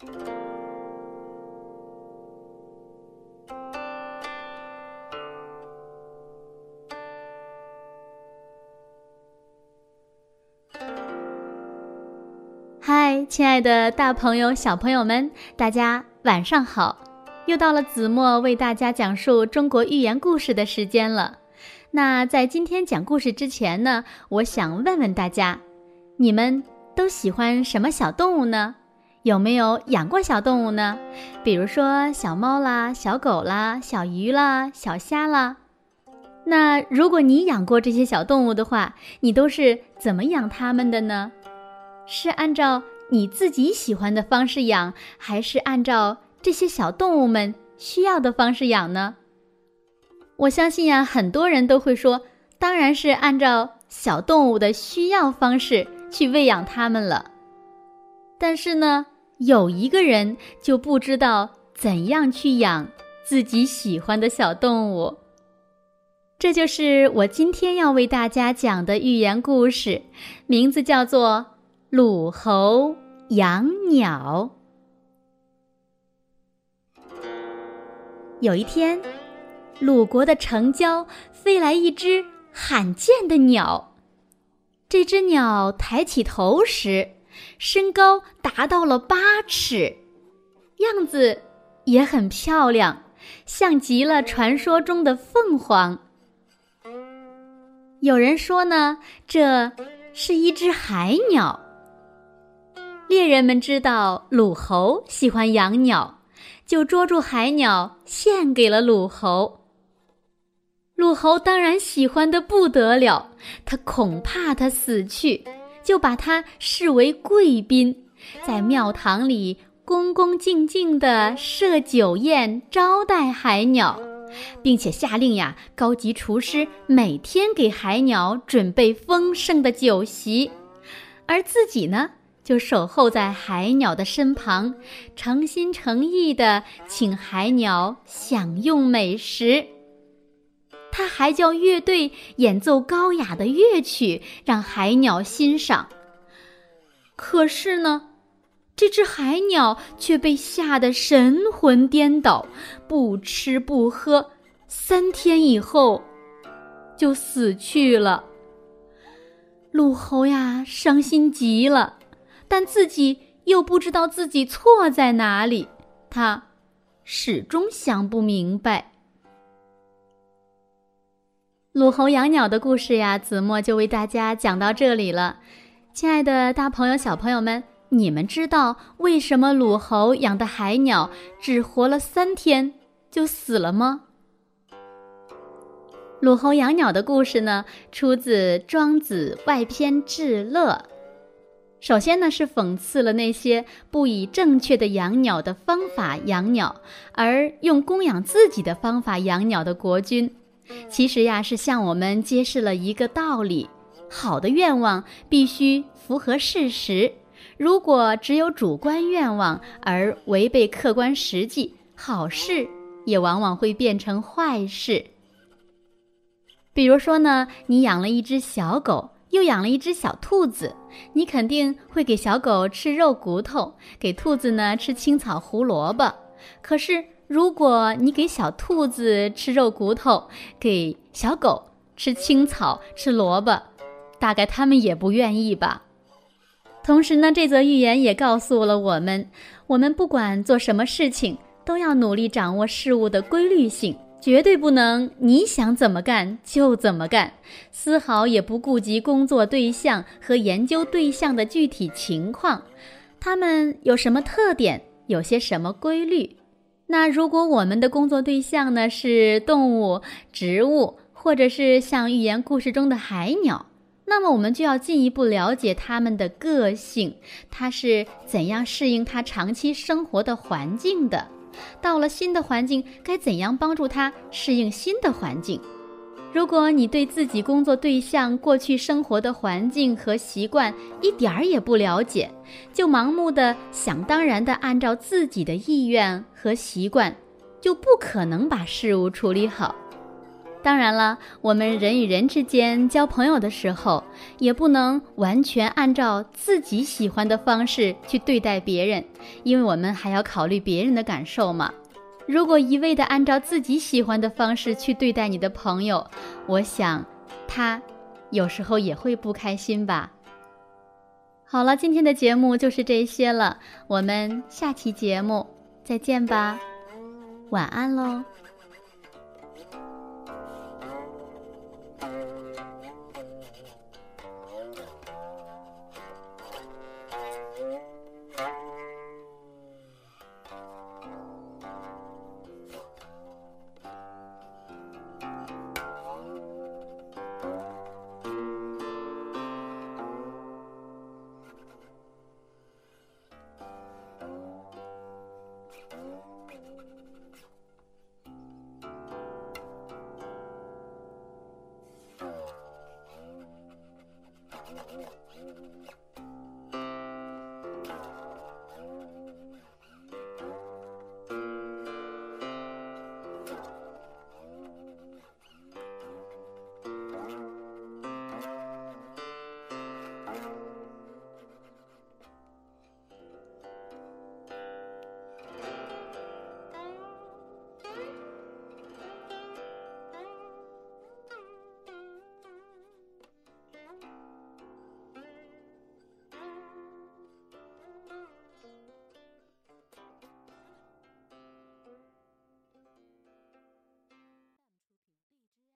嗨，亲爱的大朋友、小朋友们，大家晚上好！又到了子墨为大家讲述中国寓言故事的时间了。那在今天讲故事之前呢，我想问问大家，你们都喜欢什么小动物呢？有没有养过小动物呢？比如说小猫啦、小狗啦、小鱼啦、小虾啦。那如果你养过这些小动物的话，你都是怎么养它们的呢？是按照你自己喜欢的方式养，还是按照这些小动物们需要的方式养呢？我相信呀，很多人都会说，当然是按照小动物的需要方式去喂养它们了。但是呢，有一个人就不知道怎样去养自己喜欢的小动物。这就是我今天要为大家讲的寓言故事，名字叫做。鲁侯养鸟。有一天，鲁国的城郊飞来一只罕见的鸟。这只鸟抬起头时，身高达到了八尺，样子也很漂亮，像极了传说中的凤凰。有人说呢，这是一只海鸟。猎人们知道鲁侯喜欢养鸟，就捉住海鸟献给了鲁侯。鲁侯当然喜欢的不得了，他恐怕他死去，就把他视为贵宾，在庙堂里恭恭敬敬地设酒宴招待海鸟，并且下令呀，高级厨师每天给海鸟准备丰盛的酒席，而自己呢？就守候在海鸟的身旁，诚心诚意的请海鸟享用美食。他还叫乐队演奏高雅的乐曲，让海鸟欣赏。可是呢，这只海鸟却被吓得神魂颠倒，不吃不喝，三天以后就死去了。陆侯呀，伤心极了。但自己又不知道自己错在哪里，他始终想不明白。鲁侯养鸟的故事呀，子墨就为大家讲到这里了。亲爱的大朋友、小朋友们，你们知道为什么鲁侯养的海鸟只活了三天就死了吗？鲁侯养鸟的故事呢，出自《庄子外篇至乐》。首先呢，是讽刺了那些不以正确的养鸟的方法养鸟，而用供养自己的方法养鸟的国君。其实呀，是向我们揭示了一个道理：好的愿望必须符合事实。如果只有主观愿望而违背客观实际，好事也往往会变成坏事。比如说呢，你养了一只小狗。又养了一只小兔子，你肯定会给小狗吃肉骨头，给兔子呢吃青草胡萝卜。可是，如果你给小兔子吃肉骨头，给小狗吃青草吃萝卜，大概它们也不愿意吧。同时呢，这则寓言也告诉了我们：我们不管做什么事情，都要努力掌握事物的规律性。绝对不能你想怎么干就怎么干，丝毫也不顾及工作对象和研究对象的具体情况，他们有什么特点，有些什么规律。那如果我们的工作对象呢是动物、植物，或者是像寓言故事中的海鸟，那么我们就要进一步了解它们的个性，它是怎样适应它长期生活的环境的。到了新的环境，该怎样帮助它适应新的环境？如果你对自己工作对象过去生活的环境和习惯一点儿也不了解，就盲目的想当然的按照自己的意愿和习惯，就不可能把事物处理好。当然了，我们人与人之间交朋友的时候，也不能完全按照自己喜欢的方式去对待别人，因为我们还要考虑别人的感受嘛。如果一味的按照自己喜欢的方式去对待你的朋友，我想他有时候也会不开心吧。好了，今天的节目就是这些了，我们下期节目再见吧，晚安喽。